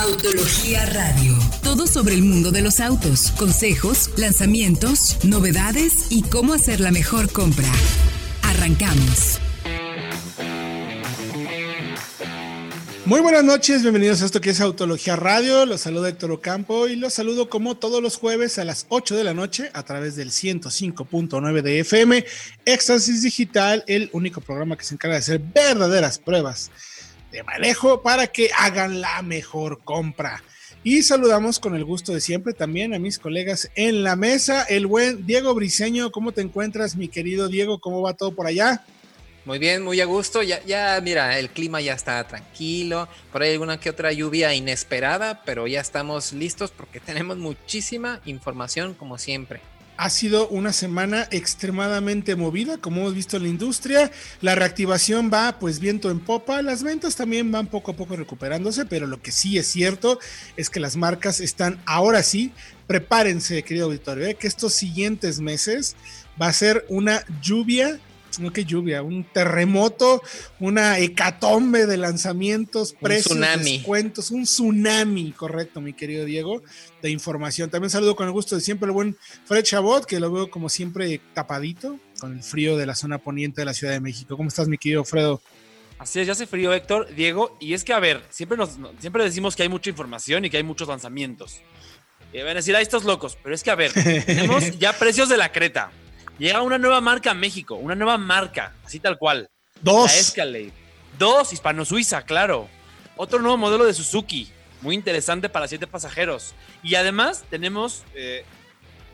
Autología Radio. Todo sobre el mundo de los autos, consejos, lanzamientos, novedades y cómo hacer la mejor compra. Arrancamos. Muy buenas noches, bienvenidos a esto que es Autología Radio. Los saluda Héctor Ocampo y los saludo como todos los jueves a las 8 de la noche a través del 105.9 de FM, Éxtasis Digital, el único programa que se encarga de hacer verdaderas pruebas de manejo para que hagan la mejor compra. Y saludamos con el gusto de siempre también a mis colegas en la mesa, el buen Diego Briseño. ¿Cómo te encuentras, mi querido Diego? ¿Cómo va todo por allá? Muy bien, muy a gusto. Ya, ya, mira, el clima ya está tranquilo. Por ahí alguna que otra lluvia inesperada, pero ya estamos listos porque tenemos muchísima información como siempre. Ha sido una semana extremadamente movida, como hemos visto en la industria. La reactivación va pues viento en popa, las ventas también van poco a poco recuperándose, pero lo que sí es cierto es que las marcas están ahora sí, prepárense, querido auditorio, ¿eh? que estos siguientes meses va a ser una lluvia no que lluvia, un terremoto, una hecatombe de lanzamientos, precios, descuentos, un tsunami, correcto, mi querido Diego, de información. También saludo con el gusto de siempre el buen Fred Chabot, que lo veo como siempre tapadito, con el frío de la zona poniente de la Ciudad de México. ¿Cómo estás, mi querido Fredo? Así es, ya hace frío, Héctor, Diego, y es que, a ver, siempre, nos, siempre decimos que hay mucha información y que hay muchos lanzamientos. Y van a decir, a estos locos, pero es que, a ver, tenemos ya precios de la Creta, Llega una nueva marca a México, una nueva marca, así tal cual. Dos. La Escalade. Dos, hispano-suiza, claro. Otro nuevo modelo de Suzuki, muy interesante para siete pasajeros. Y además tenemos, eh,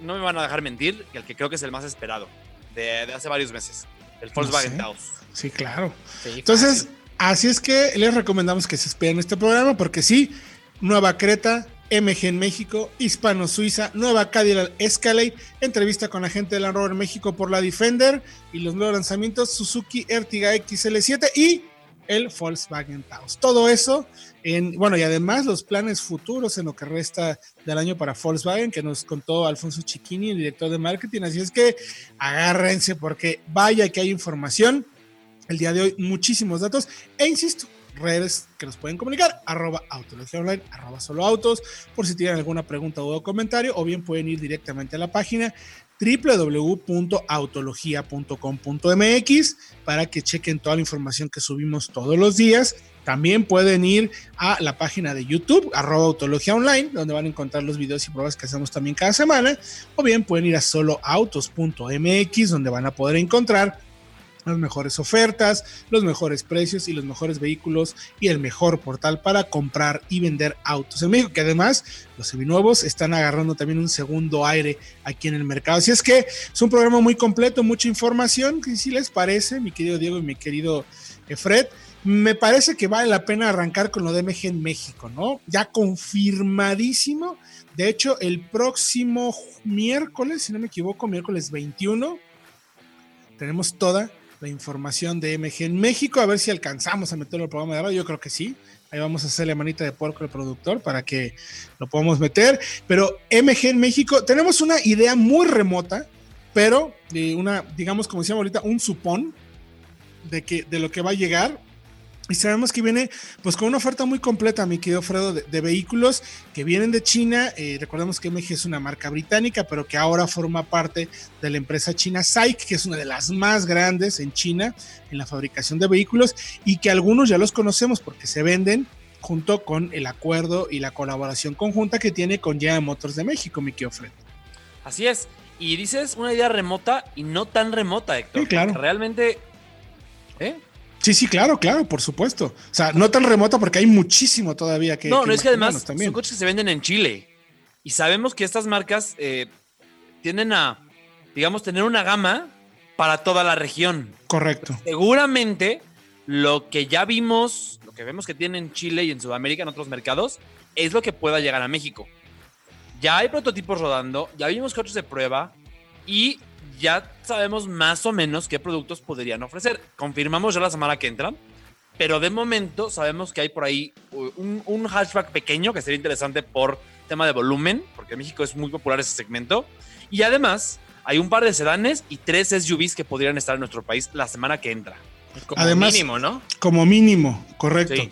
no me van a dejar mentir, el que creo que es el más esperado de, hace varios meses, el Volkswagen Taos. Sí, claro. Entonces, así es que les recomendamos que se esperen este programa porque sí, nueva Creta, MG en México, Hispano Suiza, Nueva Cadillac Escalade, entrevista con la gente de Land Rover México por la Defender y los nuevos lanzamientos Suzuki Ertiga XL7 y el Volkswagen Taos. Todo eso en, bueno, y además los planes futuros en lo que resta del año para Volkswagen, que nos contó Alfonso Chiquini, el director de marketing. Así es que agárrense porque vaya que hay información. El día de hoy, muchísimos datos. E insisto, redes que nos pueden comunicar, arroba online, arroba solo autos, por si tienen alguna pregunta o comentario, o bien pueden ir directamente a la página www.autologia.com.mx para que chequen toda la información que subimos todos los días. También pueden ir a la página de YouTube, arroba autología online, donde van a encontrar los videos y pruebas que hacemos también cada semana. O bien pueden ir a soloautos.mx, donde van a poder encontrar las mejores ofertas, los mejores precios y los mejores vehículos y el mejor portal para comprar y vender autos en México, que además los seminuevos están agarrando también un segundo aire aquí en el mercado. Así es que es un programa muy completo, mucha información, si les parece, mi querido Diego y mi querido eh, Fred. Me parece que vale la pena arrancar con lo de MG en México, ¿no? Ya confirmadísimo. De hecho, el próximo miércoles, si no me equivoco, miércoles 21, tenemos toda la información de MG en México, a ver si alcanzamos a meterlo el programa de radio, yo creo que sí. Ahí vamos a hacerle manita de puerco al productor para que lo podamos meter. Pero MG en México, tenemos una idea muy remota, pero de una, digamos, como decíamos ahorita, un supón de, que, de lo que va a llegar. Y sabemos que viene pues con una oferta muy completa, mi querido Fredo, de, vehículos que vienen de China. Eh, recordemos que MG es una marca británica, pero que ahora forma parte de la empresa china SAIC, que es una de las más grandes en China en la fabricación de vehículos y que algunos ya los conocemos porque se venden junto con el acuerdo y la colaboración conjunta que tiene con General Motors de México, mi querido Fredo. Así es. Y dices una idea remota y no tan remota, Héctor. Sí, claro. Realmente... ¿Eh? Sí, sí, claro, claro, por supuesto. O sea, no tan remoto porque hay muchísimo todavía que. No, no es que además son coches que se venden en Chile. Y sabemos que estas marcas eh, tienden a, digamos, tener una gama para toda la región. Correcto. Seguramente lo que ya vimos, lo que vemos que tienen en Chile y en Sudamérica, en otros mercados, es lo que pueda llegar a México. Ya hay prototipos rodando, ya vimos coches de prueba y ya sabemos más o menos qué productos podrían ofrecer. Confirmamos ya la semana que entra, pero de momento sabemos que hay por ahí un, hatchback pequeño que sería interesante por tema de volumen, porque en México es muy popular ese segmento. Y además hay un par de sedanes y tres SUVs que podrían estar en nuestro país la semana que entra. Como mínimo, ¿no? Como mínimo, correcto.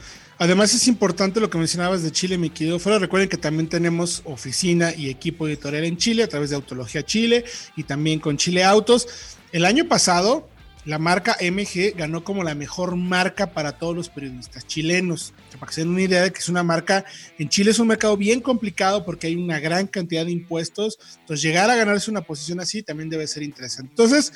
Además es importante lo que mencionabas de Chile, mi querido Fuera. Recuerden que también tenemos oficina y equipo editorial en Chile a través de Autología Chile y también con Chile Autos. El año pasado la marca MG ganó como la mejor marca para todos los periodistas chilenos. Para que se den una idea de que es una marca, en Chile es un mercado bien complicado porque hay una gran cantidad de impuestos. Entonces, llegar a ganarse una posición así también debe ser interesante. Entonces,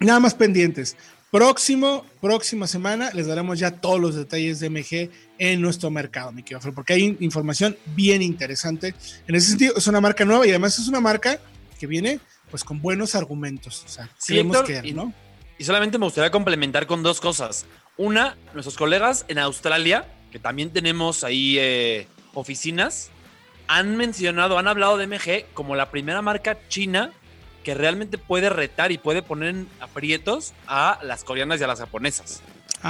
nada más pendientes. Próximo, próxima semana les daremos ya todos los detalles de MG en nuestro mercado, mi querido porque hay información bien interesante. En ese sentido, es una marca nueva y además es una marca que viene pues con buenos argumentos. O sea, creemos que, ¿no? Y solamente me gustaría complementar con dos cosas. Una, nuestros colegas en Australia, que también tenemos ahí eh, oficinas, han mencionado, han hablado de MG como la primera marca china que realmente puede retar y puede poner en aprietos a las coreanas y a las japonesas.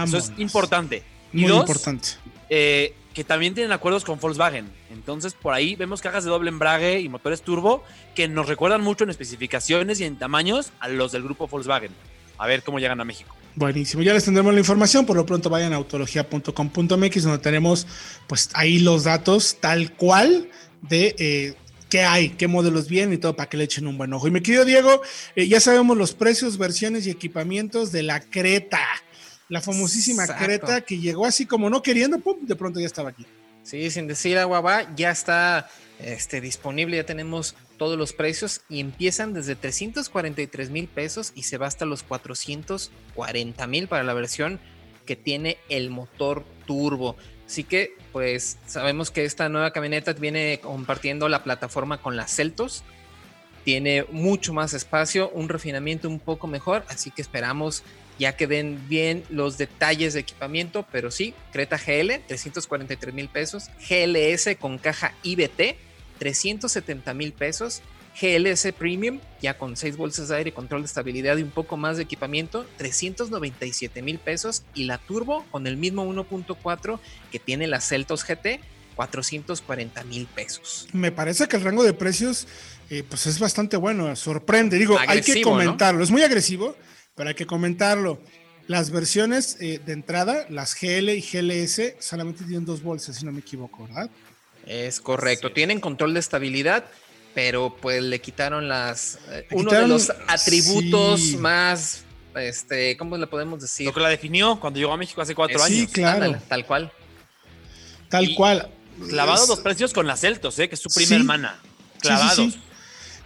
Eso es importante. Muy importante. Eh, que también tienen acuerdos con Volkswagen. Entonces, por ahí vemos cajas de doble embrague y motores turbo que nos recuerdan mucho en especificaciones y en tamaños a los del grupo Volkswagen a ver cómo llegan a México. Buenísimo, ya les tendremos la información, por lo pronto vayan a autología.com.mx donde tenemos pues ahí los datos tal cual de eh, qué hay, qué modelos vienen y todo para que le echen un buen ojo. Y mi querido Diego, eh, ya sabemos los precios, versiones y equipamientos de la Creta, la famosísima Creta que llegó así como no queriendo, pum, de pronto ya estaba aquí. Sí, sin decir agua va, ya está este, disponible, ya tenemos todos los precios y empiezan desde 343 mil pesos y se va hasta los 440 mil para la versión que tiene el motor turbo. Así que pues sabemos que esta nueva camioneta viene compartiendo la plataforma con las Celtos. Tiene mucho más espacio, un refinamiento un poco mejor, así que esperamos ya que den bien los detalles de equipamiento, pero sí, Creta GL, 343 mil pesos, GLS con caja IBT, 370 mil pesos. GLS Premium, ya con 6 bolsas de aire, control de estabilidad y un poco más de equipamiento, 397 mil pesos. Y la Turbo con el mismo 1.4 que tiene la Celtos GT, 440 mil pesos. Me parece que el rango de precios eh, pues es bastante bueno, sorprende. Digo, hay que comentarlo, es muy agresivo, pero hay que comentarlo. Las versiones eh, de entrada, las GL y GLS, solamente tienen dos bolsas, si no me equivoco, ¿verdad? Es correcto. Tienen control de estabilidad, pero pues le quitaron las. Eh, uno de los atributos más. Este, ¿cómo le podemos decir? Lo que la definió cuando llegó a México hace cuatro años. Sí, claro. tal cual. Tal cual. Clavados los precios con las Celtos, ¿eh? que es su prima hermana. Clavados.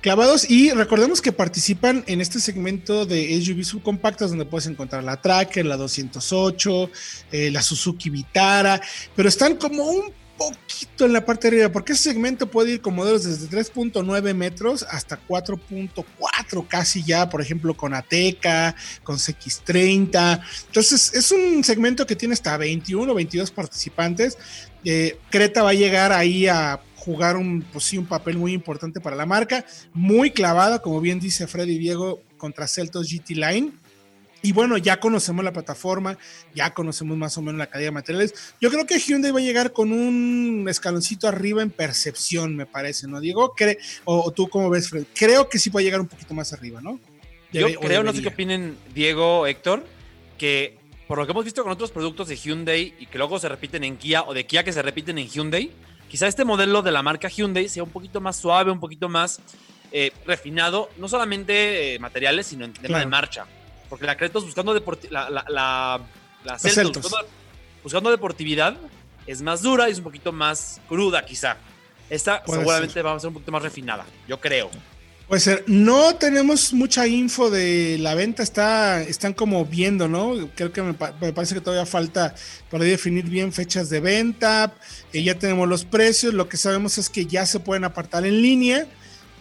clavados y recordemos que participan en este segmento de SUV subcompactas donde puedes encontrar la Tracker, la 208, eh, la Suzuki Vitara, pero están como un poquito en la parte de arriba, porque ese segmento puede ir con modelos desde 3.9 metros hasta 4.4 casi ya, por ejemplo, con Ateca, con CX30. Entonces, es un segmento que tiene hasta 21 o 22 participantes. Eh, Creta va a llegar ahí a jugar un, pues sí, un papel muy importante para la marca, muy clavada, como bien dice Freddy Diego, contra Celtos GT Line y bueno, ya conocemos la plataforma, ya conocemos más o menos la calidad de materiales. Yo creo que Hyundai va a llegar con un escaloncito arriba en percepción, me parece, ¿no, Diego? o, tú cómo ves, Fred? Creo que sí va a llegar un poquito más arriba, ¿no? Yo creo, no sé qué opinen Diego, Héctor, que por lo que hemos visto con otros productos de Hyundai y que luego se repiten en Kia o de Kia que se repiten en Hyundai, quizá este modelo de la marca Hyundai sea un poquito más suave, un poquito más eh, refinado, no solamente eh, materiales, sino en tema de marcha. Porque la Cretos buscando la, la, la, buscando, deportividad es más dura y es un poquito más cruda quizá. Esta seguramente va a ser un poquito más refinada, yo creo. Puede ser. No tenemos mucha info de la venta, está, están como viendo, ¿no? Creo que me, parece que todavía falta para definir bien fechas de venta. Eh, ya tenemos los precios. Lo que sabemos es que ya se pueden apartar en línea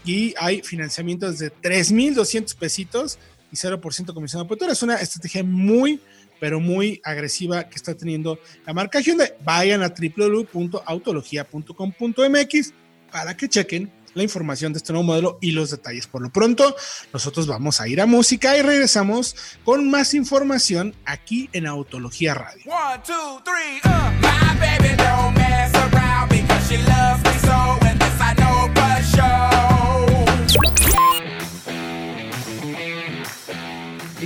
y hay financiamientos de 3.200 pesitos y 0% comisión de apertura. Es una estrategia muy, pero muy agresiva que está teniendo la marca Hyundai. Vayan a www.autologia.com.mx para que chequen la información de este nuevo modelo y los detalles. Por lo pronto, nosotros vamos a ir a música y regresamos con más información aquí en Autología Radio. One, two, three, uh. My baby don't mess around because she loves me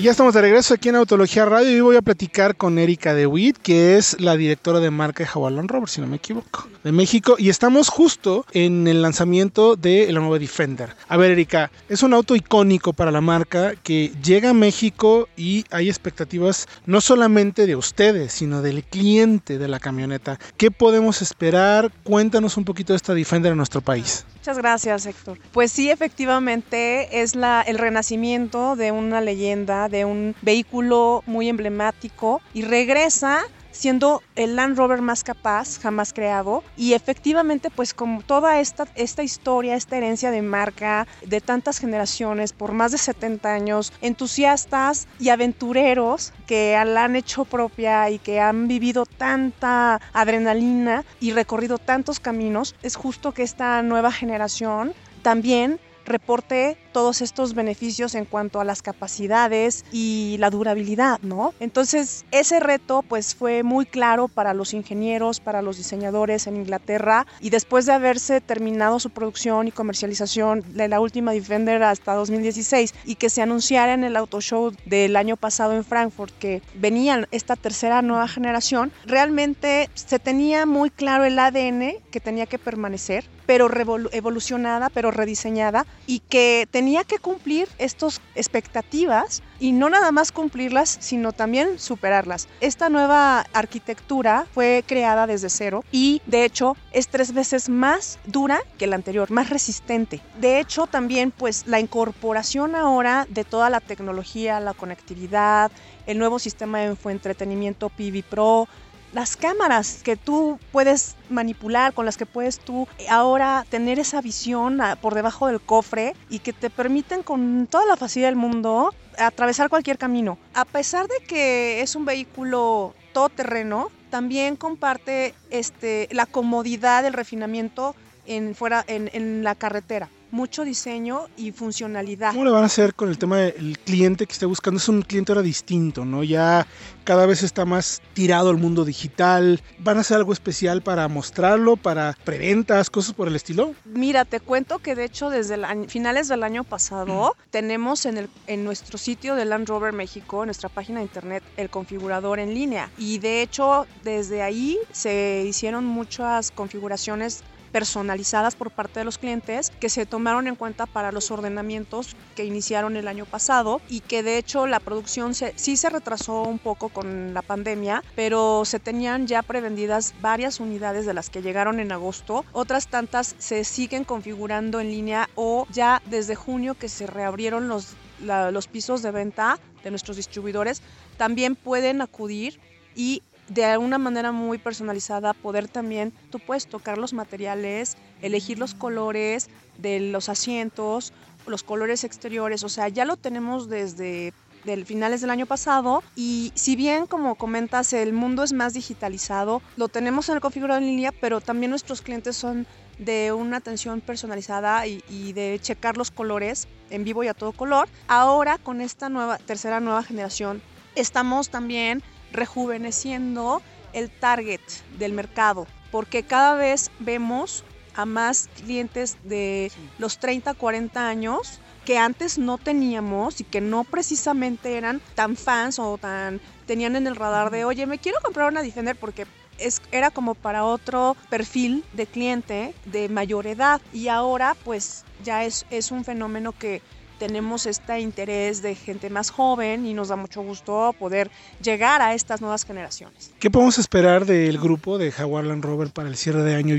Y ya estamos de regreso aquí en Autología Radio y hoy voy a platicar con Erika DeWitt, que es la directora de marca de Land Rover, si no me equivoco, de México. Y estamos justo en el lanzamiento de la nueva Defender. A ver, Erika, es un auto icónico para la marca que llega a México y hay expectativas no solamente de ustedes, sino del cliente de la camioneta. ¿Qué podemos esperar? Cuéntanos un poquito de esta Defender en nuestro país. Muchas gracias, Héctor. Pues sí, efectivamente, es la, el renacimiento de una leyenda, de un vehículo muy emblemático y regresa siendo el Land Rover más capaz jamás creado. Y efectivamente pues como toda esta, esta historia, esta herencia de marca de tantas generaciones por más de 70 años, entusiastas y aventureros que la han hecho propia y que han vivido tanta adrenalina y recorrido tantos caminos, es justo que esta nueva generación también reporte todos estos beneficios en cuanto a las capacidades y la durabilidad, ¿no? Entonces, ese reto pues fue muy claro para los ingenieros, para los diseñadores en Inglaterra y después de haberse terminado su producción y comercialización de la última Defender hasta 2016 y que se anunciara en el Auto Show del año pasado en Frankfurt que venían esta tercera nueva generación, realmente se tenía muy claro el ADN que tenía que permanecer, pero evolucionada, pero rediseñada y que tenía que cumplir estas expectativas y no nada más cumplirlas, sino también superarlas. Esta nueva arquitectura fue creada desde cero y de hecho es tres veces más dura que la anterior, más resistente. De hecho también pues la incorporación ahora de toda la tecnología, la conectividad, el nuevo sistema de entretenimiento PV Pro, las cámaras que tú puedes manipular, con las que puedes tú ahora tener esa visión ah, por debajo del cofre y que te permiten con toda la facilidad del mundo atravesar cualquier camino. A pesar de que es un vehículo todoterreno, también comparte este, la comodidad del refinamiento en, fuera, en, en la carretera mucho diseño y funcionalidad. ¿Cómo le van a hacer con el tema del cliente que esté buscando? Es un cliente ahora distinto, ¿no? Ya cada vez está más tirado al mundo digital. ¿Van a hacer algo especial para mostrarlo, para preventas, cosas por el estilo? Mira, te cuento que de hecho desde finales del año pasado tenemos en, el, en nuestro sitio de Land Rover México, en nuestra página de internet, el configurador en línea. Y de hecho desde ahí se hicieron muchas configuraciones personalizadas por parte de los clientes que se tomaron en cuenta para los ordenamientos que iniciaron el año pasado y que de hecho la producción sí se retrasó un poco con la pandemia, pero se tenían ya prevendidas varias unidades de las que llegaron en agosto, otras tantas se siguen configurando en línea o ya desde junio que se reabrieron los, los pisos de venta de nuestros distribuidores, también pueden acudir y de una manera muy personalizada poder también, tú puedes tocar los materiales, elegir los colores de los asientos, los colores exteriores, o sea, ya lo tenemos desde del finales del año pasado y si bien como comentas el mundo es más digitalizado, lo tenemos en el configurador en línea, pero también nuestros clientes son de una atención personalizada y, y, de checar los colores en vivo y a todo color. Ahora con esta nueva tercera nueva generación estamos también rejuveneciendo el target del mercado, porque cada vez vemos a más clientes de los 30, 40 años que antes no teníamos y que no precisamente eran tan fans o tan tenían en el radar de, oye, me quiero comprar una Defender porque es, era como para otro perfil de cliente de mayor edad. Y ahora pues ya es, es un fenómeno que tenemos este interés de gente más joven y nos da mucho gusto poder llegar a estas nuevas generaciones. ¿Qué podemos esperar del grupo de Jaguar Land Rover para el cierre de año?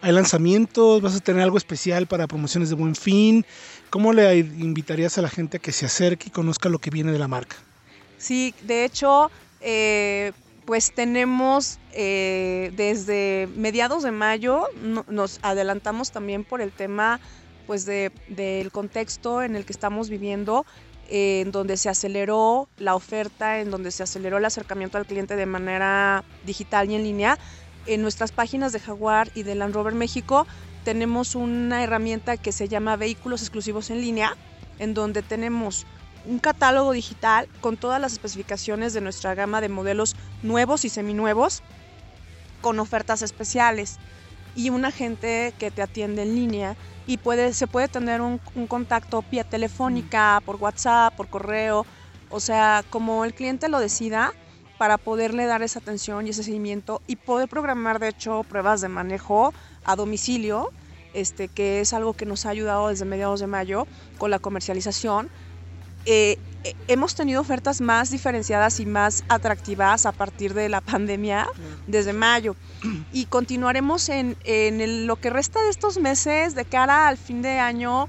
¿Hay lanzamientos? ¿Vas a tener algo especial para promociones de buen fin? ¿Cómo le invitarías a la gente a que se acerque y conozca lo que viene de la marca? Sí, de hecho, eh, pues tenemos eh, desde mediados de mayo, nos adelantamos también por el tema pues de, del contexto en el que estamos viviendo, en donde se aceleró la oferta, en donde se aceleró el acercamiento al cliente de manera digital y en línea. En nuestras páginas de Jaguar y de Land Rover México tenemos una herramienta que se llama Vehículos Exclusivos en línea, en donde tenemos un catálogo digital con todas las especificaciones de nuestra gama de modelos nuevos y seminuevos, con ofertas especiales y un agente que te atiende en línea y puede, se puede tener un, contacto vía telefónica, por WhatsApp, por correo, O sea, como el cliente lo decida, para poderle dar esa atención y ese seguimiento y poder programar, de hecho, pruebas de manejo a domicilio, este, que es algo que nos ha ayudado desde mediados de mayo con la comercialización. Eh, eh, hemos tenido ofertas más diferenciadas y más atractivas a partir de la pandemia desde mayo. Y continuaremos en, en lo que resta de estos meses de cara al fin de año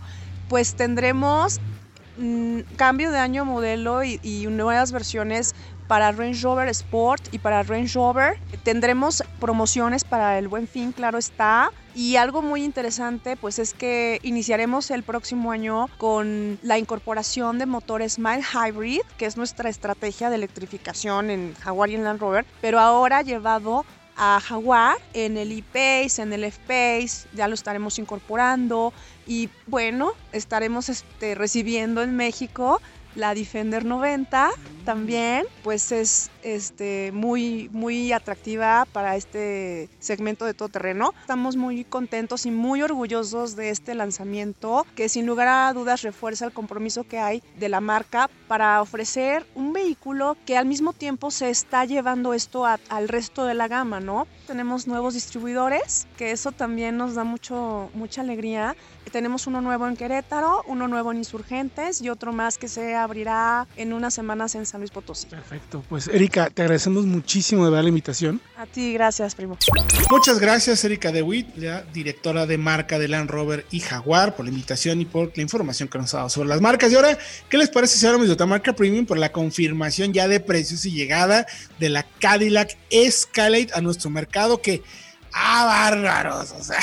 pues tendremos mm, cambio de año modelo y, y, nuevas versiones para Range Rover Sport y para Range Rover. Tendremos promociones para el Buen Fin, claro está. Y algo muy interesante, pues es que iniciaremos el próximo año con la incorporación de motores Mild Hybrid, que es nuestra estrategia de electrificación en Jaguar y en Land Rover, pero ahora llevado a Jaguar en el E-Pace, en el F-Pace, ya lo estaremos incorporando y bueno, estaremos este, recibiendo en México la Defender 90 también, pues es este, muy, muy atractiva para este segmento de todo terreno. Estamos muy contentos y muy orgullosos de este lanzamiento que sin lugar a dudas refuerza el compromiso que hay de la marca para ofrecer un vehículo que al mismo tiempo se está llevando esto al resto de la gama, ¿no? Tenemos nuevos distribuidores, que eso también nos da mucho, mucha alegría. Tenemos uno nuevo en Querétaro, uno nuevo en Insurgentes y otro más que se abrirá en unas semanas en San Luis Potosí. Perfecto, pues Erika, te agradecemos muchísimo de ver la invitación. A ti, gracias, primo. Muchas gracias, Erika DeWitt, la directora de marca de Land Rover y Jaguar, por la invitación y por la información que nos ha dado sobre las marcas. Y ahora, ¿qué les parece si hablamos de otra marca premium por la confirmación ya de precios y llegada de la Cadillac Escalade a nuestro mercado? Que, ¡ah, bárbaros! O sea,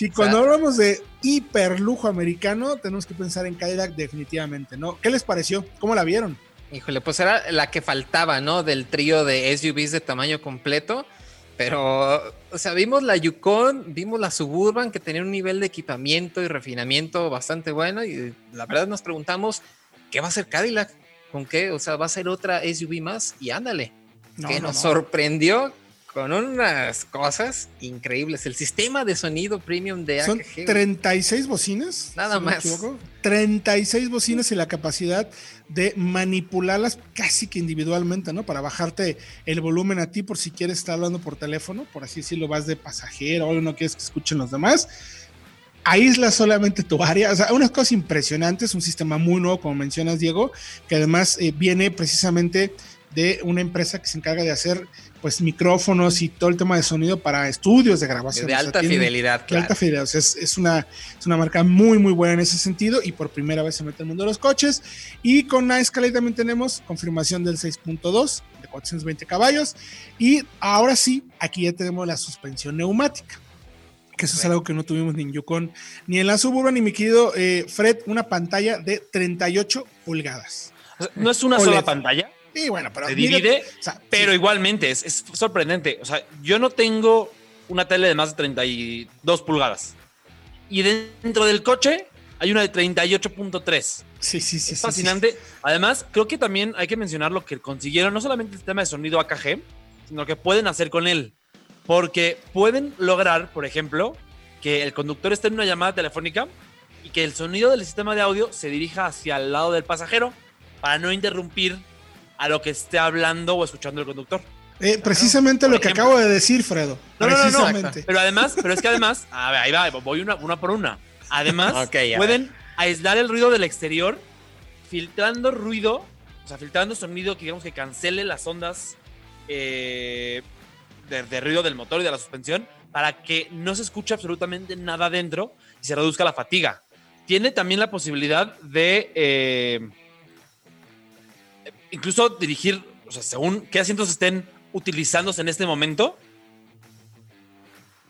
si cuando hablamos de hiperlujo americano, tenemos que pensar en Cadillac definitivamente, ¿no? ¿Qué les pareció? ¿Cómo la vieron? Híjole, pues era la que faltaba, ¿no? Del trío de SUVs de tamaño completo. Pero, o sea, vimos la Yukon, vimos la Suburban que tenía un nivel de equipamiento y refinamiento bastante bueno. Y la verdad nos preguntamos, ¿qué va a ser Cadillac? ¿Con qué? O sea, va a ser otra SUV más y ándale. No, que no, nos no. sorprendió con unas cosas increíbles. El sistema de sonido premium de Son AKG. 36 bocinas. Nada si más. No 36 bocinas y la capacidad de manipularlas casi que individualmente, ¿no? Para bajarte el volumen a ti por si quieres estar hablando por teléfono, por así decirlo, vas de pasajero o no quieres que escuchen los demás. Aísla solamente tu área, o sea, unas cosas impresionantes, un sistema muy nuevo, como mencionas, Diego, que además eh, viene precisamente de una empresa que se encarga de hacer pues micrófonos y todo el tema de sonido para estudios de grabación. De alta o sea, fidelidad, de claro. alta fidelidad. O sea, es, es, una, es una marca muy, muy buena en ese sentido y por primera vez se mete en el mundo de los coches. Y con la Escalade también tenemos confirmación del 6.2 de 420 caballos. Y ahora sí, aquí ya tenemos la suspensión neumática. Que eso bueno. es algo que no tuvimos ni en Yukon ni en la Suburban. Y mi querido eh, Fred, una pantalla de 38 pulgadas. O sea, ¿No es una OLED. sola pantalla? Sí, bueno, pero se divide, o sea, pero sí. igualmente es, es, sorprendente. O sea, yo no tengo una tele de más de 32 pulgadas. Y dentro del coche hay una de 38.3. Sí, sí, sí. Es sí, fascinante. sí. Además, creo que también hay que mencionar lo que consiguieron, no solamente el sistema de sonido AKG, sino que pueden hacer con él. Porque pueden lograr, por ejemplo, que el conductor esté en una llamada telefónica y que el sonido del sistema de audio se dirija hacia el lado del pasajero para no interrumpir a lo que esté hablando o escuchando el conductor. Eh, precisamente lo que ejemplo. acabo de decir, Fredo. No, precisamente. No, no, no, Pero además, pero es que además, a ver, ahí va, voy una, una por una. Además, okay, pueden aislar el ruido del exterior, filtrando ruido, o sea, filtrando sonido que digamos que cancele las ondas eh, de, de, ruido del motor y de la suspensión, para que no se escuche absolutamente nada dentro y se reduzca la fatiga. Tiene también la posibilidad de eh, incluso dirigir, o sea, según qué asientos estén utilizándose en este momento,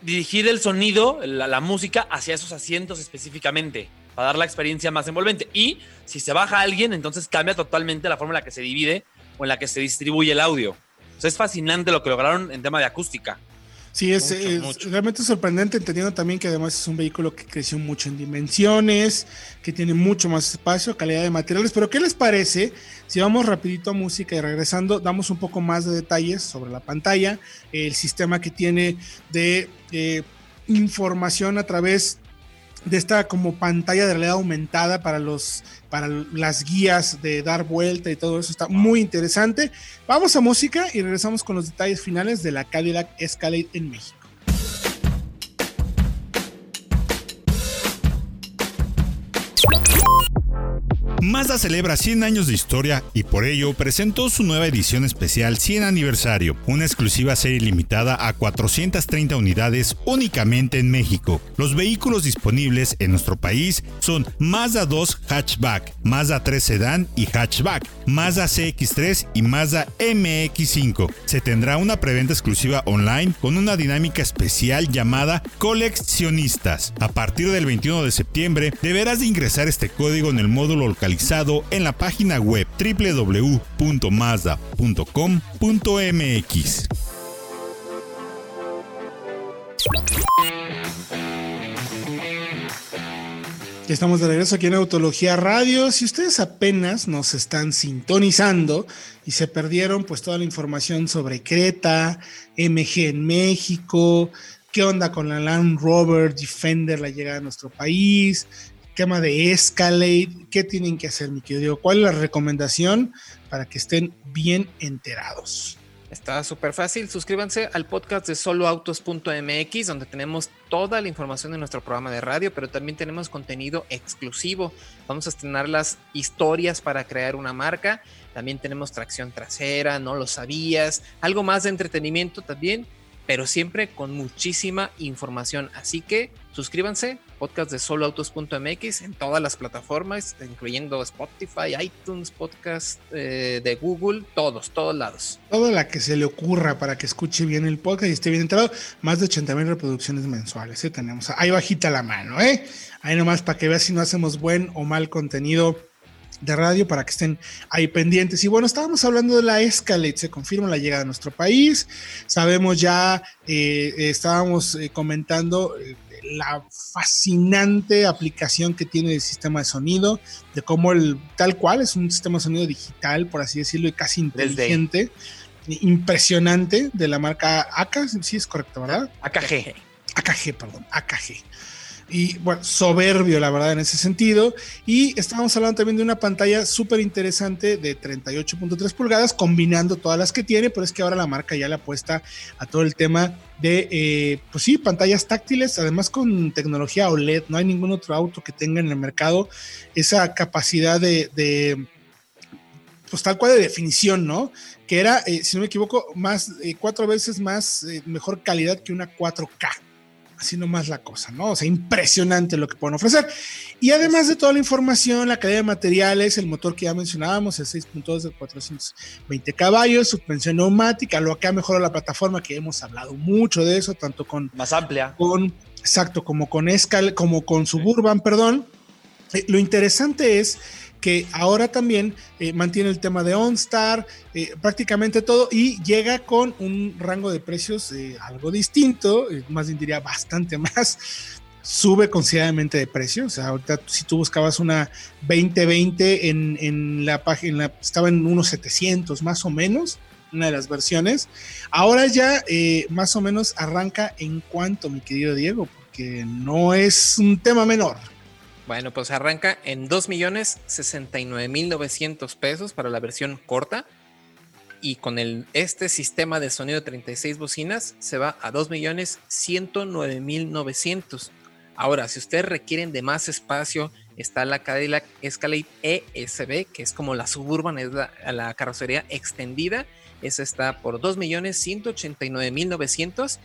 dirigir el sonido, la, música hacia esos asientos específicamente, para dar la experiencia más envolvente. Y si se baja alguien, entonces cambia totalmente la forma en la que se divide o en la que se distribuye el audio. Es fascinante lo que lograron en tema de acústica. Sí, es, mucho, es mucho. realmente sorprendente, entendiendo también que además es un vehículo que creció mucho en dimensiones, que tiene mucho más espacio, calidad de materiales. Pero, ¿qué les parece si vamos rapidito a música y regresando, damos un poco más de detalles sobre la pantalla, el sistema que tiene de eh, información a través de esta como pantalla de realidad aumentada para los para las guías de dar vuelta y todo eso está muy interesante. Vamos a música y regresamos con los detalles finales de la Cadillac Escalade en México. Mazda celebra 100 años de historia y por ello presentó su nueva edición especial 100 aniversario, una exclusiva serie limitada a 430 unidades únicamente en México. Los vehículos disponibles en nuestro país son Mazda 2 Hatchback, Mazda 3 Sedan y Hatchback, Mazda CX3 y Mazda MX5. Se tendrá una preventa exclusiva online con una dinámica especial llamada Coleccionistas. A partir del 21 de septiembre deberás de ingresar este código en el módulo local en la página web www.mazda.com.mx. Estamos de regreso aquí en Autología Radio. Si ustedes apenas nos están sintonizando y se perdieron pues toda la información sobre Creta, MG en México, qué onda con la Land Rover Defender, la llegada a nuestro país, tema de Escalade, ¿qué tienen que hacer, mi querido? ¿Cuál es la recomendación para que estén bien enterados? Está súper fácil. Suscríbanse al podcast de soloautos.mx, donde tenemos toda la información de nuestro programa de radio, pero también tenemos contenido exclusivo. Vamos a estrenar las historias para crear una marca. También tenemos tracción trasera, no lo sabías. Algo más de entretenimiento también, pero siempre con muchísima información. Así que suscríbanse, podcast de soloautos.mx en todas las plataformas, incluyendo Spotify, iTunes, podcast eh, de Google, todos, todos lados. Toda la que se le ocurra para que escuche bien el podcast y esté bien entrado, más de 80 mil reproducciones mensuales, ¿eh? tenemos ahí bajita la mano, ¿eh? Ahí nomás para que veas si no hacemos buen o mal contenido de radio para que estén ahí pendientes. Y bueno, estábamos hablando de la Escalade, se confirma la llegada a nuestro país, sabemos ya, eh, estábamos comentando la fascinante aplicación que tiene el sistema de sonido, de cómo el tal cual es un sistema de sonido digital, por así decirlo, y casi inteligente, impresionante de la marca AK, sí es correcto, ¿verdad? AKG. AKG, perdón, AKG y bueno, soberbio la verdad en ese sentido. Y estábamos hablando también de una pantalla súper interesante de 38.3 pulgadas, combinando todas las que tiene, pero es que ahora la marca ya le apuesta a todo el tema de, eh, pues sí, pantallas táctiles, además con tecnología OLED, no hay ningún otro auto que tenga en el mercado esa capacidad de, pues tal cual de definición, ¿no? Que era, eh, si no me equivoco, más, eh, cuatro veces más, mejor calidad que una 4K así nomás la cosa, ¿no? O sea, impresionante lo que pueden ofrecer. Y además de toda la información, la calidad de materiales, el motor que ya mencionábamos, el 6.2 de 420 caballos, suspensión neumática, lo que ha mejorado la plataforma, que hemos hablado mucho de eso, tanto con... Más amplia. Con, exacto, como con Escal, como con Suburban, perdón. Eh, lo interesante es que ahora también eh, mantiene el tema de OnStar, eh, prácticamente todo, y llega con un rango de precios eh, algo distinto, más bien diría bastante más. Sube considerablemente de precio. O sea, ahorita si tú buscabas una 2020 en, en la página, estaba en unos 700 más o menos, una de las versiones. Ahora ya más o menos arranca en cuanto, mi querido Diego, porque no es un tema menor. Bueno, pues arranca en 2.069.900 pesos para la versión corta. Y con el, este sistema de sonido de 36 bocinas se va a 2.109.900. Ahora, si ustedes requieren de más espacio, está la Cadillac Escalade ESB, que es como la Suburban, es la, la carrocería extendida. Esa está por 2.189.900.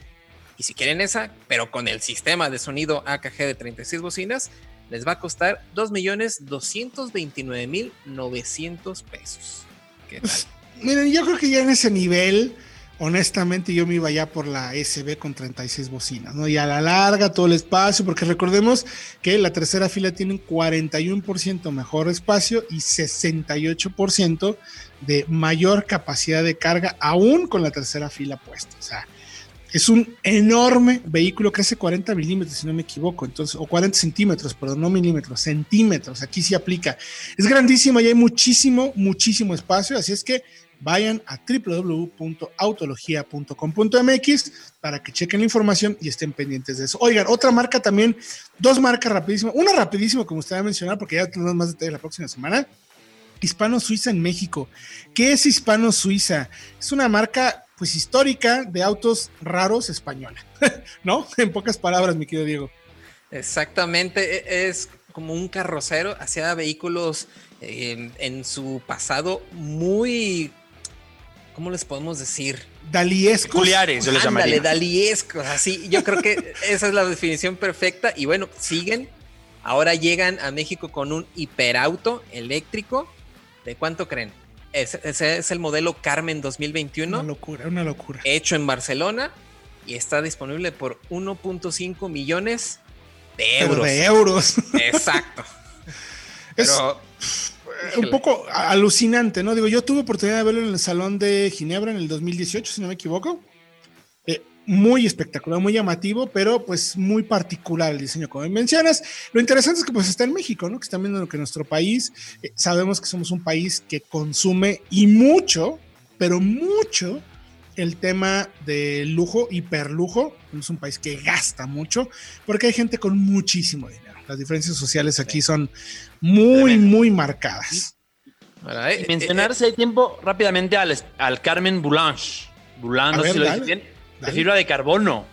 Y si quieren esa, pero con el sistema de sonido AKG de 36 bocinas, les va a costar 2.229.900 pesos. ¿Qué tal? Miren, yo creo que ya en ese nivel, honestamente, yo me iba ya por la SB con 36 bocinas, ¿no? Y a la larga todo el espacio, porque recordemos que la tercera fila tiene un 41% mejor espacio y 68% de mayor capacidad de carga, aún con la tercera fila puesta. O sea, es un enorme vehículo, hace 40 milímetros, si no me equivoco, entonces, o 40 centímetros, perdón, no milímetros, centímetros, aquí sí aplica. Es grandísimo y hay muchísimo, muchísimo espacio, así es que vayan a www.autologia.com.mx para que chequen la información y estén pendientes de eso. Oigan, otra marca también, dos marcas rapidísimas, una rapidísima como usted va a mencionar porque ya tenemos más detalles la próxima semana. Hispano Suiza en México. ¿Qué es Hispano Suiza? Es una marca pues histórica de autos raros española, ¿no? En pocas palabras, mi querido Diego. Exactamente, e, es como un carrocero hacia vehículos en, en su pasado muy ¿cómo les podemos decir? Daliescos. Peculiares, yo les llamaría. daliescos, así. Yo creo que esa es la definición perfecta. Y bueno, siguen. Ahora llegan a México con un hiperauto eléctrico. ¿De cuánto creen? Ese, ese es el modelo Carmen 2021. Una locura, una locura. Hecho en Barcelona y está disponible por 1.5 millones de Pero euros. de euros. Exacto. Es Pero un poco alucinante, ¿no? Digo, yo tuve oportunidad de verlo en el Salón de Ginebra en el 2018, si no me equivoco. Eh, muy espectacular, muy llamativo, pero pues muy particular el diseño, como mencionas. Lo interesante es que pues está en México, ¿no? Que están viendo que nuestro país, eh, sabemos que somos un país que consume y mucho, pero mucho el tema de lujo, hiperlujo. Es un país que gasta mucho, porque hay gente con muchísimo dinero. Las diferencias sociales aquí son muy, muy marcadas. Eh, Y mencionar si hay tiempo rápidamente al, al Carmen Boulange. Boulange, no sé si lo dije bien. De fibra de carbono.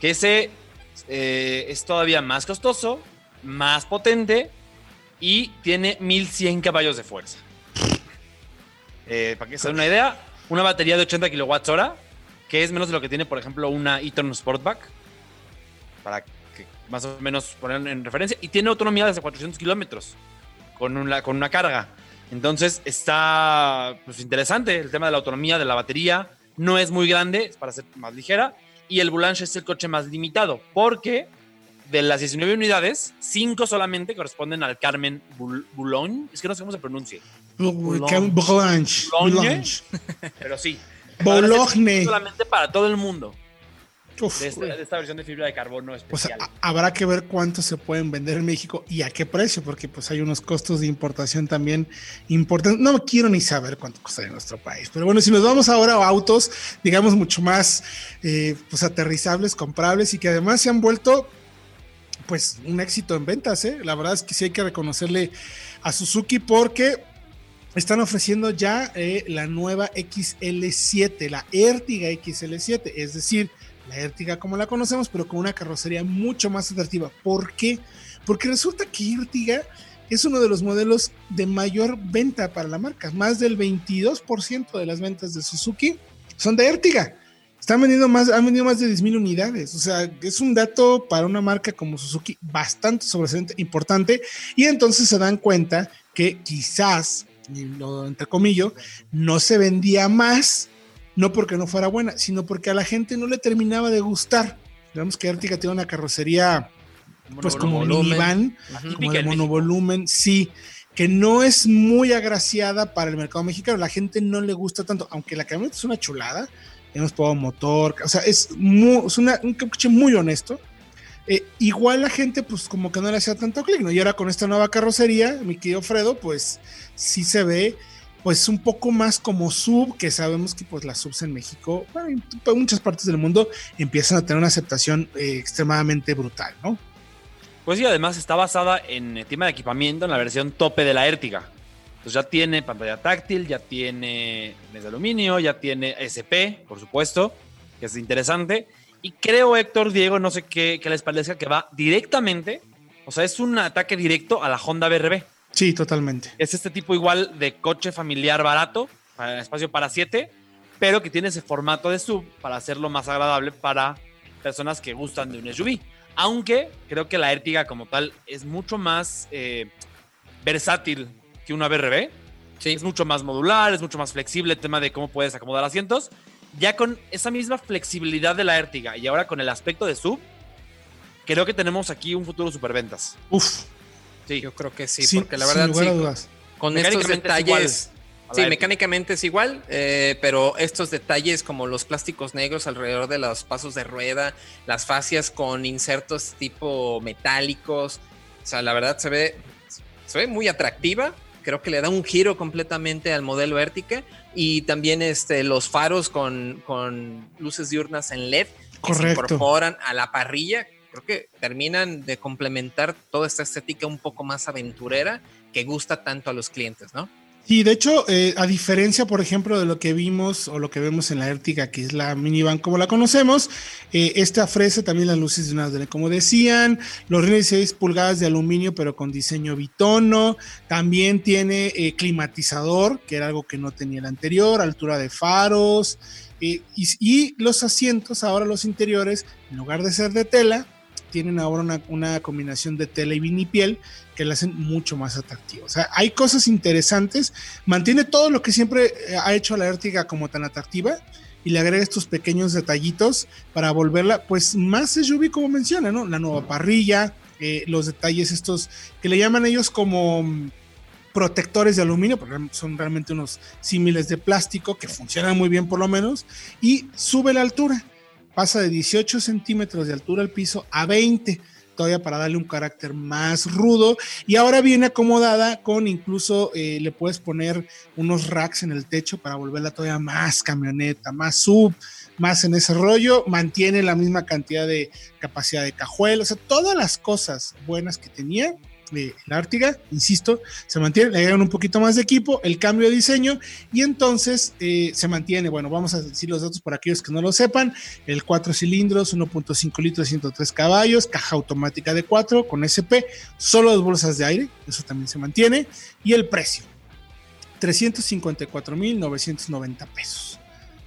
Que ese eh, es todavía más costoso, más potente y tiene 1100 caballos de fuerza. Eh, para que se den una idea, una batería de 80 kilowatts hora, que es menos de lo que tiene, por ejemplo, una e-tron Sportback. Para que más o menos poner en referencia. Y tiene autonomía de hasta 400 kilómetros con una, con una carga. Entonces está pues, interesante el tema de la autonomía de la batería. No es muy grande, es para ser más ligera. Y el Boulange es el coche más limitado, porque de las 19 unidades, 5 solamente corresponden al Carmen Boul- Boulogne. Es que no sé cómo se pronuncia, Boulogne. Boulogne. Boulogne. pero sí, Boulogne. Solamente para todo el mundo. Uf, De esta, de esta versión de fibra de carbono pues especial. a- habrá que ver cuánto se pueden vender en México y a qué precio, porque pues hay unos costos de importación también importantes. No quiero ni saber cuánto cuesta en nuestro país, pero bueno, si nos vamos ahora a autos, digamos, mucho más eh, pues aterrizables, comprables y que además se han vuelto pues un éxito en ventas, ¿eh? La verdad es que sí hay que reconocerle a Suzuki porque están ofreciendo ya eh, la nueva XL7, la Ertiga XL7, es decir, la Ertiga como la conocemos, pero con una carrocería mucho más atractiva. ¿Por qué? Porque resulta que Ertiga es uno de los modelos de mayor venta para la marca. Más del 22% de las ventas de Suzuki son de Ertiga. Están vendiendo más, han vendido más de 10 mil unidades. O sea, es un dato para una marca como Suzuki bastante sobresaliente, importante. Y entonces se dan cuenta que quizás, entre comillas, no se vendía más, no porque no fuera buena, sino porque a la gente no le terminaba de gustar. Digamos que Ertiga tiene una carrocería, pues como minivan, como de monovolumen, sí, que no es muy agraciada para el mercado mexicano. La gente no le gusta tanto, aunque la camioneta es una chulada. Hemos probado motor, o sea, es, muy, es una- un coche muy honesto. Eh, igual la gente, pues como que no le hacía tanto clic, ¿no? Y ahora con esta nueva carrocería, mi querido Fredo, pues sí se ve, pues un poco más como sub, que sabemos que pues las subs en México, bueno, en muchas partes del mundo empiezan a tener una aceptación eh, extremadamente brutal, ¿no? Pues sí, además está basada en el tema de equipamiento en la versión tope de la Ertiga. Entonces ya tiene pantalla táctil, ya tiene mes de aluminio, ya tiene SP, por supuesto, que es interesante. Y creo, Héctor, Diego, no sé qué, qué les parezca, que va directamente, o sea, es un ataque directo a la Honda BRB. Sí, totalmente. Es este tipo igual de coche familiar barato, para espacio para 7, pero que tiene ese formato de sub para hacerlo más agradable para personas que gustan de un SUV. Aunque creo que la Ertiga como tal es mucho más eh, versátil que una BRB. Sí. Es mucho más modular, es mucho más flexible el tema de cómo puedes acomodar asientos. Ya con esa misma flexibilidad de la Ertiga y ahora con el aspecto de sub, creo que tenemos aquí un futuro superventas. Uf, Sí, Yo creo que sí, sin- porque la sin verdad lugar sí, a dudas. con estos es detalles. Sí, mecánicamente es igual, eh, pero estos detalles como los plásticos negros alrededor de los pasos de rueda, las fascias con insertos tipo metálicos, o sea, la verdad se ve, se ve muy atractiva. creo que le da un giro completamente al modelo Ertiga y también este, los faros con, con luces diurnas en LED que se incorporan a la parrilla. Creo que terminan de complementar toda esta estética un poco más aventurera que gusta tanto a los clientes, ¿no? Sí, de hecho, eh, a diferencia, por ejemplo, de lo que vimos o lo que vemos en la Ertiga, que es la minivan como la conocemos, eh, esta ofrece también las luces de una como decían, los rines 16 pulgadas de aluminio, pero con diseño bitono. También tiene eh, climatizador, que era algo que no tenía el anterior, altura de faros. Y, y, los asientos, ahora los interiores, en lugar de ser de tela, tienen ahora una, combinación de tela y vinipiel que la hacen mucho más atractiva. O sea, hay cosas interesantes, mantiene todo lo que siempre eh, ha hecho a la Ertiga como tan atractiva y le agrega estos pequeños detallitos para volverla pues más SUV como menciona, ¿no? La nueva parrilla, eh, los detalles estos que le llaman ellos como mm, protectores de aluminio, porque son realmente unos símiles de plástico que funcionan muy bien por lo menos, y sube la altura, pasa de 18 centímetros de altura al piso a 20 todavía para darle un carácter más rudo. Y ahora viene acomodada con incluso eh, le puedes poner unos racks en el techo para volverla todavía más camioneta, más sub, más en ese rollo. Mantiene la misma cantidad de capacidad de cajuela, o sea, todas las cosas buenas que tenía eh, la Ártiga, insisto, se mantiene, le agregan un poquito más de equipo, el cambio de diseño y entonces eh, se mantiene, bueno, vamos a decir los datos para aquellos que no lo sepan, el 4 cilindros, 1.5 litros, 103 caballos, caja automática de 4 con SP, solo dos bolsas de aire, eso también se mantiene, y el precio, 354.990 pesos.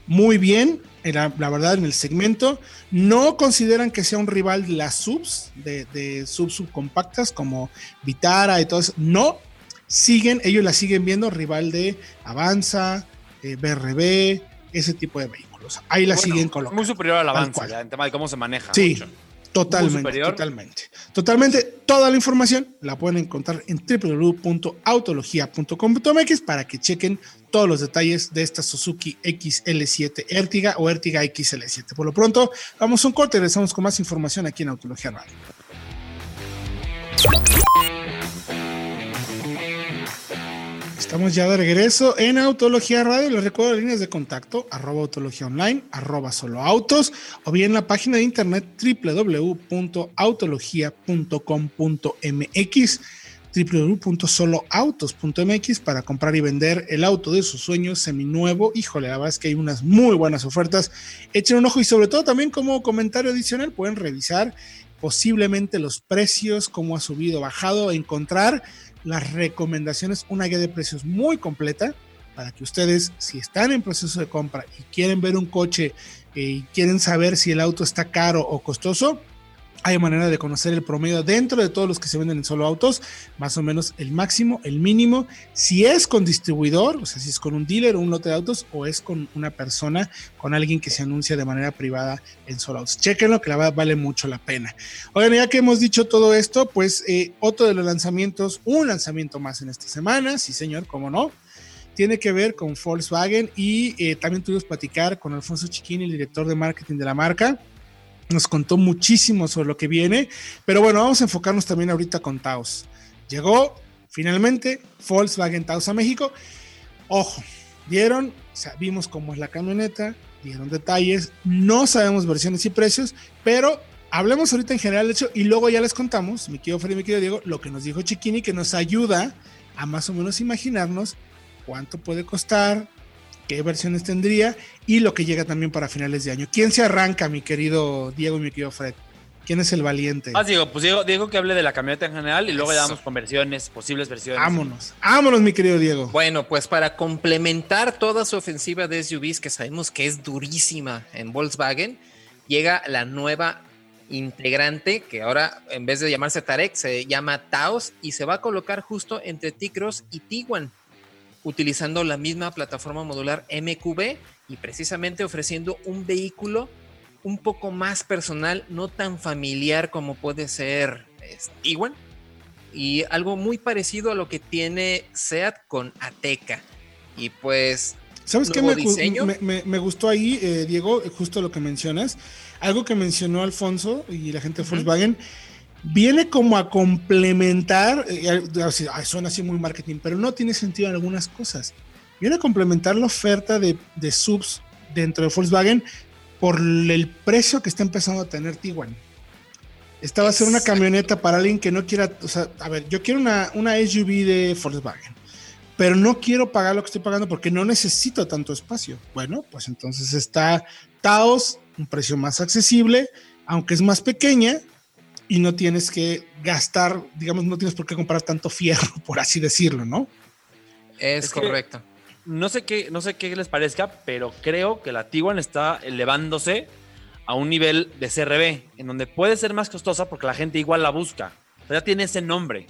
Muy bien, la, la, verdad, en el segmento. No consideran que sea un rival de las subs, de, de sub subcompactas como Vitara y todo eso. No, siguen, ellos la siguen viendo rival de Avanza, eh, BRB, ese tipo de vehículos. Ahí la siguen colocando. Muy superior a la Avanza, ya, en tema de cómo se maneja. Sí. Totalmente, totalmente. Totalmente. Toda la información la pueden encontrar en www.autologia.com.mx para que chequen todos los detalles de esta Suzuki XL7 Ertiga o Ertiga XL7. Por lo pronto, vamos a un corte y regresamos con más información aquí en Autología Radio. Estamos ya de regreso en Autología Radio. Les recuerdo líneas de contacto, arroba autología online, arroba solo autos, o bien la página de internet www.autologia.com.mx www.soloautos.mx para comprar y vender el auto de sus sueños seminuevo. Híjole, la verdad es que hay unas muy buenas ofertas. Echen un ojo y sobre todo también como comentario adicional pueden revisar posiblemente los precios, cómo ha subido, bajado, encontrar las recomendaciones, una guía de precios muy completa para que ustedes, si están en proceso de compra y quieren ver un coche eh, y quieren saber si el auto está caro o costoso, hay manera de conocer el promedio dentro de todos los que se venden en solo autos, más o menos el máximo, el mínimo, si es con distribuidor, o sea, si es con un dealer o un lote de autos, o es con una persona, con alguien que se anuncia de manera privada en solo autos. Chequenlo, que la verdad vale mucho la pena. Oigan, ya que hemos dicho todo esto, pues eh, otro de los lanzamientos, un lanzamiento más en esta semana, sí señor, cómo no, tiene que ver con Volkswagen y eh, también tuvimos platicar con Alfonso Chiquini, el director de marketing de la marca nos contó muchísimo sobre lo que viene, pero bueno, vamos a enfocarnos también ahorita con Taos. Llegó finalmente Volkswagen Taos a México. Ojo, vieron, o sea, vimos cómo es la camioneta, dieron detalles, no sabemos versiones y precios, pero hablemos ahorita en general de hecho y luego ya les contamos, mi querido Freddy, mi querido Diego, lo que nos dijo Chiquini, que nos ayuda a más o menos imaginarnos cuánto puede costar, qué versiones tendría y lo que llega también para finales de año. ¿Quién se arranca, mi querido Diego y mi querido Fred? ¿Quién es el valiente? Ah, Diego, pues Diego, Diego que hable de la camioneta en general y luego ya vamos con versiones, posibles versiones. Vámonos, vámonos, mi querido Diego. Bueno, pues para complementar toda su ofensiva de SUVs, que sabemos que es durísima en Volkswagen, llega la nueva integrante que ahora en vez de llamarse Tarek se llama Taos y se va a colocar justo entre T-Cross y Tiguan utilizando la misma plataforma modular MQB y precisamente ofreciendo un vehículo un poco más personal, no tan familiar como puede ser Tiguan y algo muy parecido a lo que tiene SEAT con Ateca. Y pues ¿Sabes qué me, me, gustó ahí, eh, Diego? Justo lo que mencionas. Algo que mencionó Alfonso y la gente de Volkswagen viene como a complementar, eh, suena así muy marketing, pero no tiene sentido en algunas cosas. Viene a complementar la oferta de, de subs dentro de Volkswagen por el precio que está empezando a tener Tiguan. Esta va a ser una camioneta para alguien que no quiera, o sea, a ver, yo quiero una, una SUV de Volkswagen, pero no quiero pagar lo que estoy pagando porque no necesito tanto espacio. Bueno, pues entonces está Taos, un precio más accesible, aunque es más pequeña y no tienes que gastar, digamos, no tienes por qué comprar tanto fierro, por así decirlo, ¿no? Es, correcto. No sé, qué, no sé qué les parezca, pero creo que la Tiguan está elevándose a un nivel de CRB, en donde puede ser más costosa porque la gente igual la busca. ya tiene ese nombre.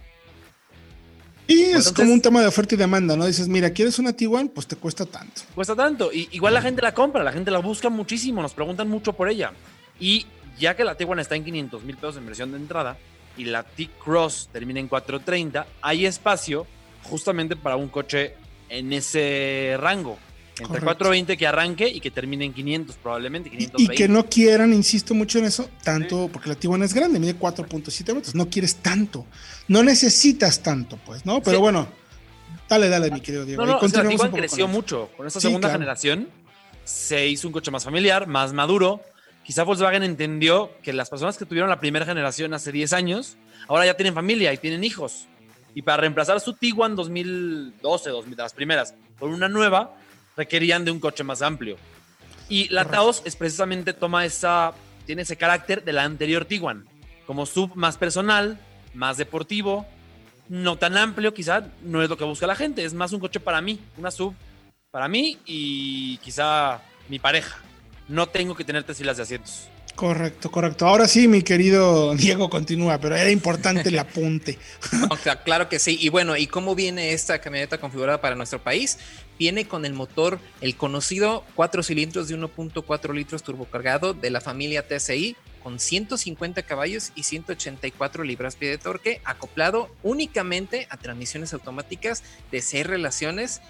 Y es como un tema de oferta y demanda, ¿no? Dices, mira, ¿quieres una Tiguan? Pues te cuesta tanto. Cuesta tanto. Y igual la gente la compra, la gente la busca muchísimo, nos preguntan mucho por ella. Y ya que la Tiguan está en 500 mil pesos en versión de entrada y la T-Cross termina en 430, hay espacio justamente para un coche en ese rango. Entre 420 que arranque y que termine en 500 probablemente. Y, que no quieran, insisto mucho en eso, tanto, porque la Tiguan es grande, mide 4.7 metros, no quieres tanto, no necesitas tanto, pues, ¿no? Pero bueno, dale, dale, mi querido Diego. No, no, la Tiguan creció mucho, con esta segunda generación se hizo un coche más familiar, más maduro. Quizá Volkswagen entendió que las personas que tuvieron la primera generación hace 10 años, ahora ya tienen familia y tienen hijos. Y para reemplazar su Tiguan 2012, 2000, las primeras, por una nueva, requerían de un coche más amplio. Y la Taos es precisamente toma esa, tiene ese carácter de la anterior Tiguan, como sub más personal, más deportivo, no tan amplio, quizá no es lo que busca la gente, es más un coche para mí, una sub para mí y quizá mi pareja. No tengo que tener tres filas de asientos. Correcto, correcto. Ahora sí, mi querido Diego continúa, pero era importante el apunte. claro que sí. Y bueno, ¿y cómo viene esta camioneta configurada para nuestro país? Viene con el motor, el conocido 4 cilindros de 1.4 litros turbocargado de la familia TSI, con 150 caballos y 184 libras-pie de torque, acoplado únicamente a transmisiones automáticas de 6 relaciones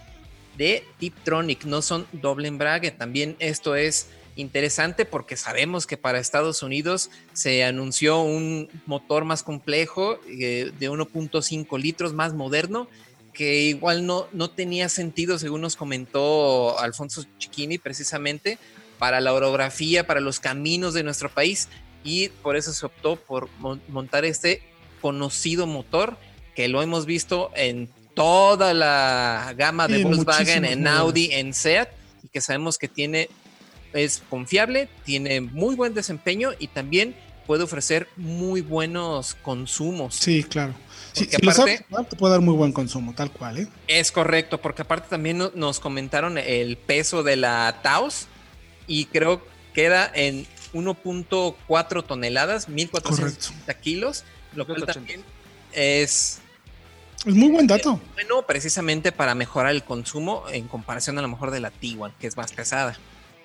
de Tiptronic, no son doble embrague. También esto es interesante porque sabemos que para Estados Unidos se anunció un motor más complejo eh, de 1.5 litros, más moderno, que igual no, no tenía sentido, según nos comentó Alfonso Chiquini, precisamente para la orografía, para los caminos de nuestro país, y por eso se optó por montar este conocido motor que lo hemos visto en toda la gama de Volkswagen, en Audi, en Seat, y que sabemos que tiene es confiable, tiene muy buen desempeño y también puede ofrecer muy buenos consumos. Sí, claro. Sí, si aparte, te puede dar muy buen consumo, tal cual. ¿eh? Es correcto, porque aparte también nos comentaron el peso de la Taos y creo que queda en 1.4 toneladas, 1450 kilos, lo cual también es es muy buen dato. Bueno, precisamente para mejorar el consumo en comparación a lo mejor de la Tiguan, que es más pesada.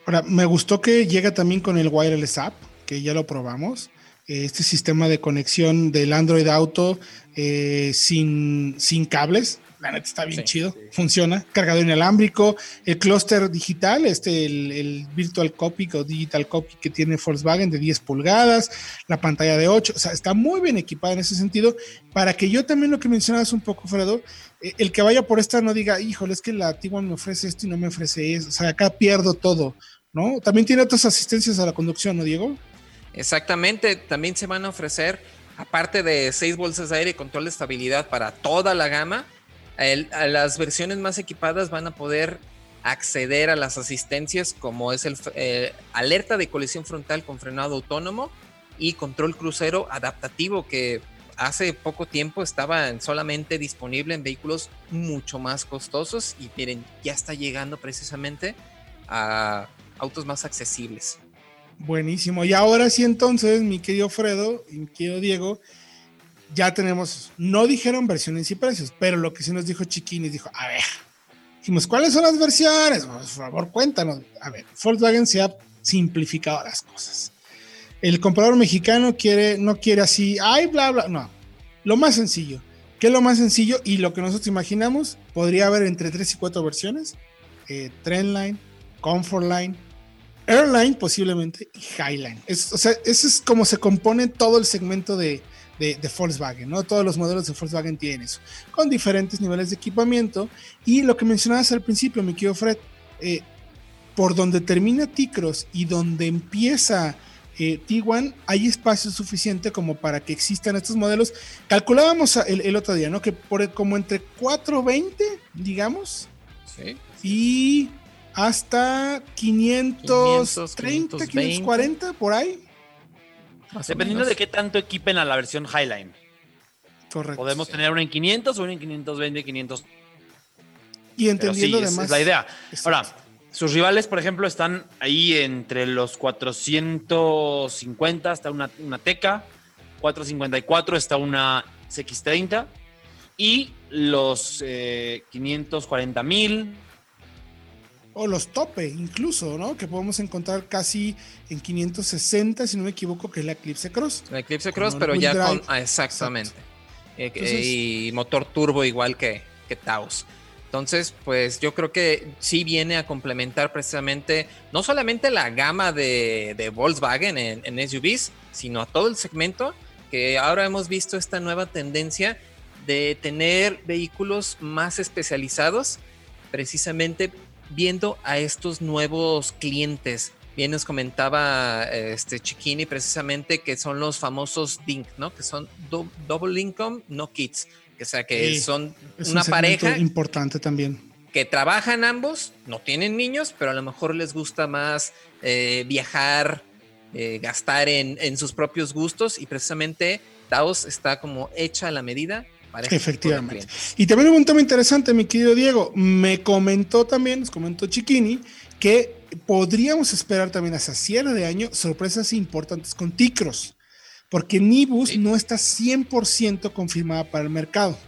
Ahora, me gustó que llega también con el Wireless App, que ya lo probamos. Este sistema de conexión del Android Auto eh, sin, sin cables. La neta está bien chido, funciona. Cargador inalámbrico, el clúster digital, este, el, Virtual Copy o Digital Copy que tiene Volkswagen de 10 pulgadas, la pantalla de 8, o sea, está muy bien equipada en ese sentido. Para que yo también lo que mencionabas un poco, Fredo, eh, el que vaya por esta no diga, híjole, es que la Tiguan me ofrece esto y no me ofrece eso. O sea, acá pierdo todo. ¿No? También tiene otras asistencias a la conducción, ¿no, Diego? Exactamente, también se van a ofrecer, aparte de seis bolsas de aire y control de estabilidad para toda la gama, las versiones más equipadas van a poder acceder a las asistencias como es el eh, alerta de colisión frontal con frenado autónomo y control crucero adaptativo que hace poco tiempo estaba solamente disponible en vehículos mucho más costosos y miren, ya está llegando precisamente a autos más accesibles. Buenísimo. Y ahora sí entonces, mi querido Fredo y mi querido Diego, ya tenemos, no dijeron versiones y precios, pero lo que sí nos dijo Chiquini, dijo, a ver, dijimos, ¿cuáles son las versiones? Por favor, cuéntanos. A ver, Volkswagen se ha simplificado las cosas. El comprador mexicano quiere, no quiere así, ay, bla, bla, no. Lo más sencillo. ¿Qué es lo más sencillo? Y lo que nosotros imaginamos, podría haber entre 3 y 4 versiones. Eh, Trendline, Comfortline, Airline posiblemente y Highline. Es, o sea, eso es como se compone todo el segmento de, de, Volkswagen, ¿no? Todos los modelos de Volkswagen tienen eso, con diferentes niveles de equipamiento. Y lo que mencionabas al principio, mi querido Fred, eh, por donde termina T-Cross y donde empieza eh, Tiguan, hay espacio suficiente como para que existan estos modelos. Calculábamos el, otro día, ¿no? Que por como entre 420, digamos, sí. y hasta 530, 540 por ahí. Dependiendo de qué tanto equipen a la versión Highline. Correcto. Podemos tener una en 500 o una en 520, 500. Y entendiendo además. Es la idea. Ahora, sus rivales, por ejemplo, están ahí entre los 450 hasta una, una Teca, 454 está una CX30 y los 540 eh, mil o los tope incluso, ¿no? Que podemos encontrar casi en 560, si no me equivoco, que es la Eclipse Cross. La Eclipse Cross, pero ya con... Ah, exactamente. Eh, y motor turbo igual que, que Taos. Entonces, pues yo creo que sí viene a complementar precisamente no solamente la gama de, Volkswagen en, en, SUVs, sino a todo el segmento, que ahora hemos visto esta nueva tendencia de tener vehículos más especializados, precisamente viendo a estos nuevos clientes. Bien nos comentaba este Chiquini precisamente que son los famosos DINK, ¿no? Que son Double Income, no Kids. O sea, que son una pareja importante también. Que trabajan ambos, no tienen niños, pero a lo mejor les gusta más eh, viajar, eh, gastar en, en, sus propios gustos y precisamente Taos está como hecha a la medida Efectivamente. Y también un tema interesante, mi querido Diego. Me comentó también, nos comentó Chiquini, que podríamos esperar también hasta cierre de año sorpresas importantes con Ticros, porque Nibus no está 100% confirmada para el mercado.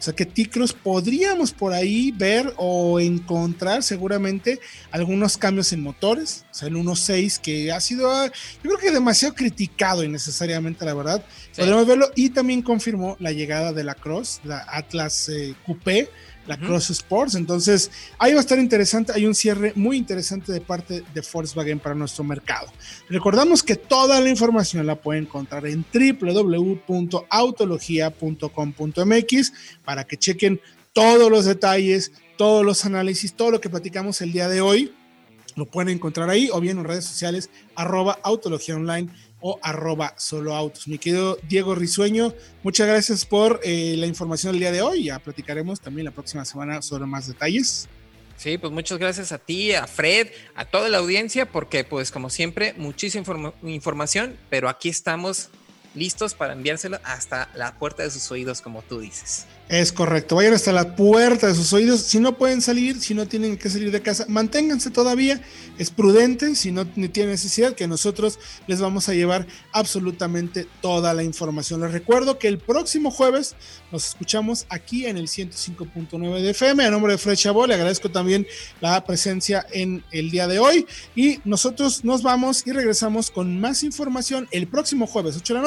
O sea que Ticros podríamos por ahí ver o encontrar seguramente algunos cambios en motores, o sea, el 1.6 que ha sido, yo creo que demasiado criticado innecesariamente, la verdad. Podemos verlo. Y también confirmó la llegada de la Cross, la Atlas eh, Coupé, la Cross Sports. Entonces, ahí va a estar interesante. Hay un cierre muy interesante de parte de Volkswagen para nuestro mercado. Recordamos que toda la información la pueden encontrar en www.autologia.com.mx para que chequen todos los detalles, todos los análisis, todo lo que platicamos el día de hoy. Lo pueden encontrar ahí o bien en redes sociales, arroba Autología Online o arroba solo autos. Mi querido Diego Risueño, muchas gracias por eh, la información del día de hoy. Ya platicaremos también la próxima semana sobre más detalles. Sí, pues muchas gracias a ti, a Fred, a toda la audiencia, porque pues como siempre, muchísima información, pero aquí estamos listos para enviárselo hasta la puerta de sus oídos, como tú dices. Es correcto, vayan hasta la puerta de sus oídos. Si no pueden salir, si no tienen que salir de casa, manténganse todavía. Es prudente, si no tienen necesidad, que nosotros les vamos a llevar absolutamente toda la información. Les recuerdo que el próximo jueves nos escuchamos aquí en el 105.9 de FM. A nombre de Fred Chabot, le agradezco también la presencia en el día de hoy. Y nosotros nos vamos y regresamos con más información el próximo jueves, 8 de la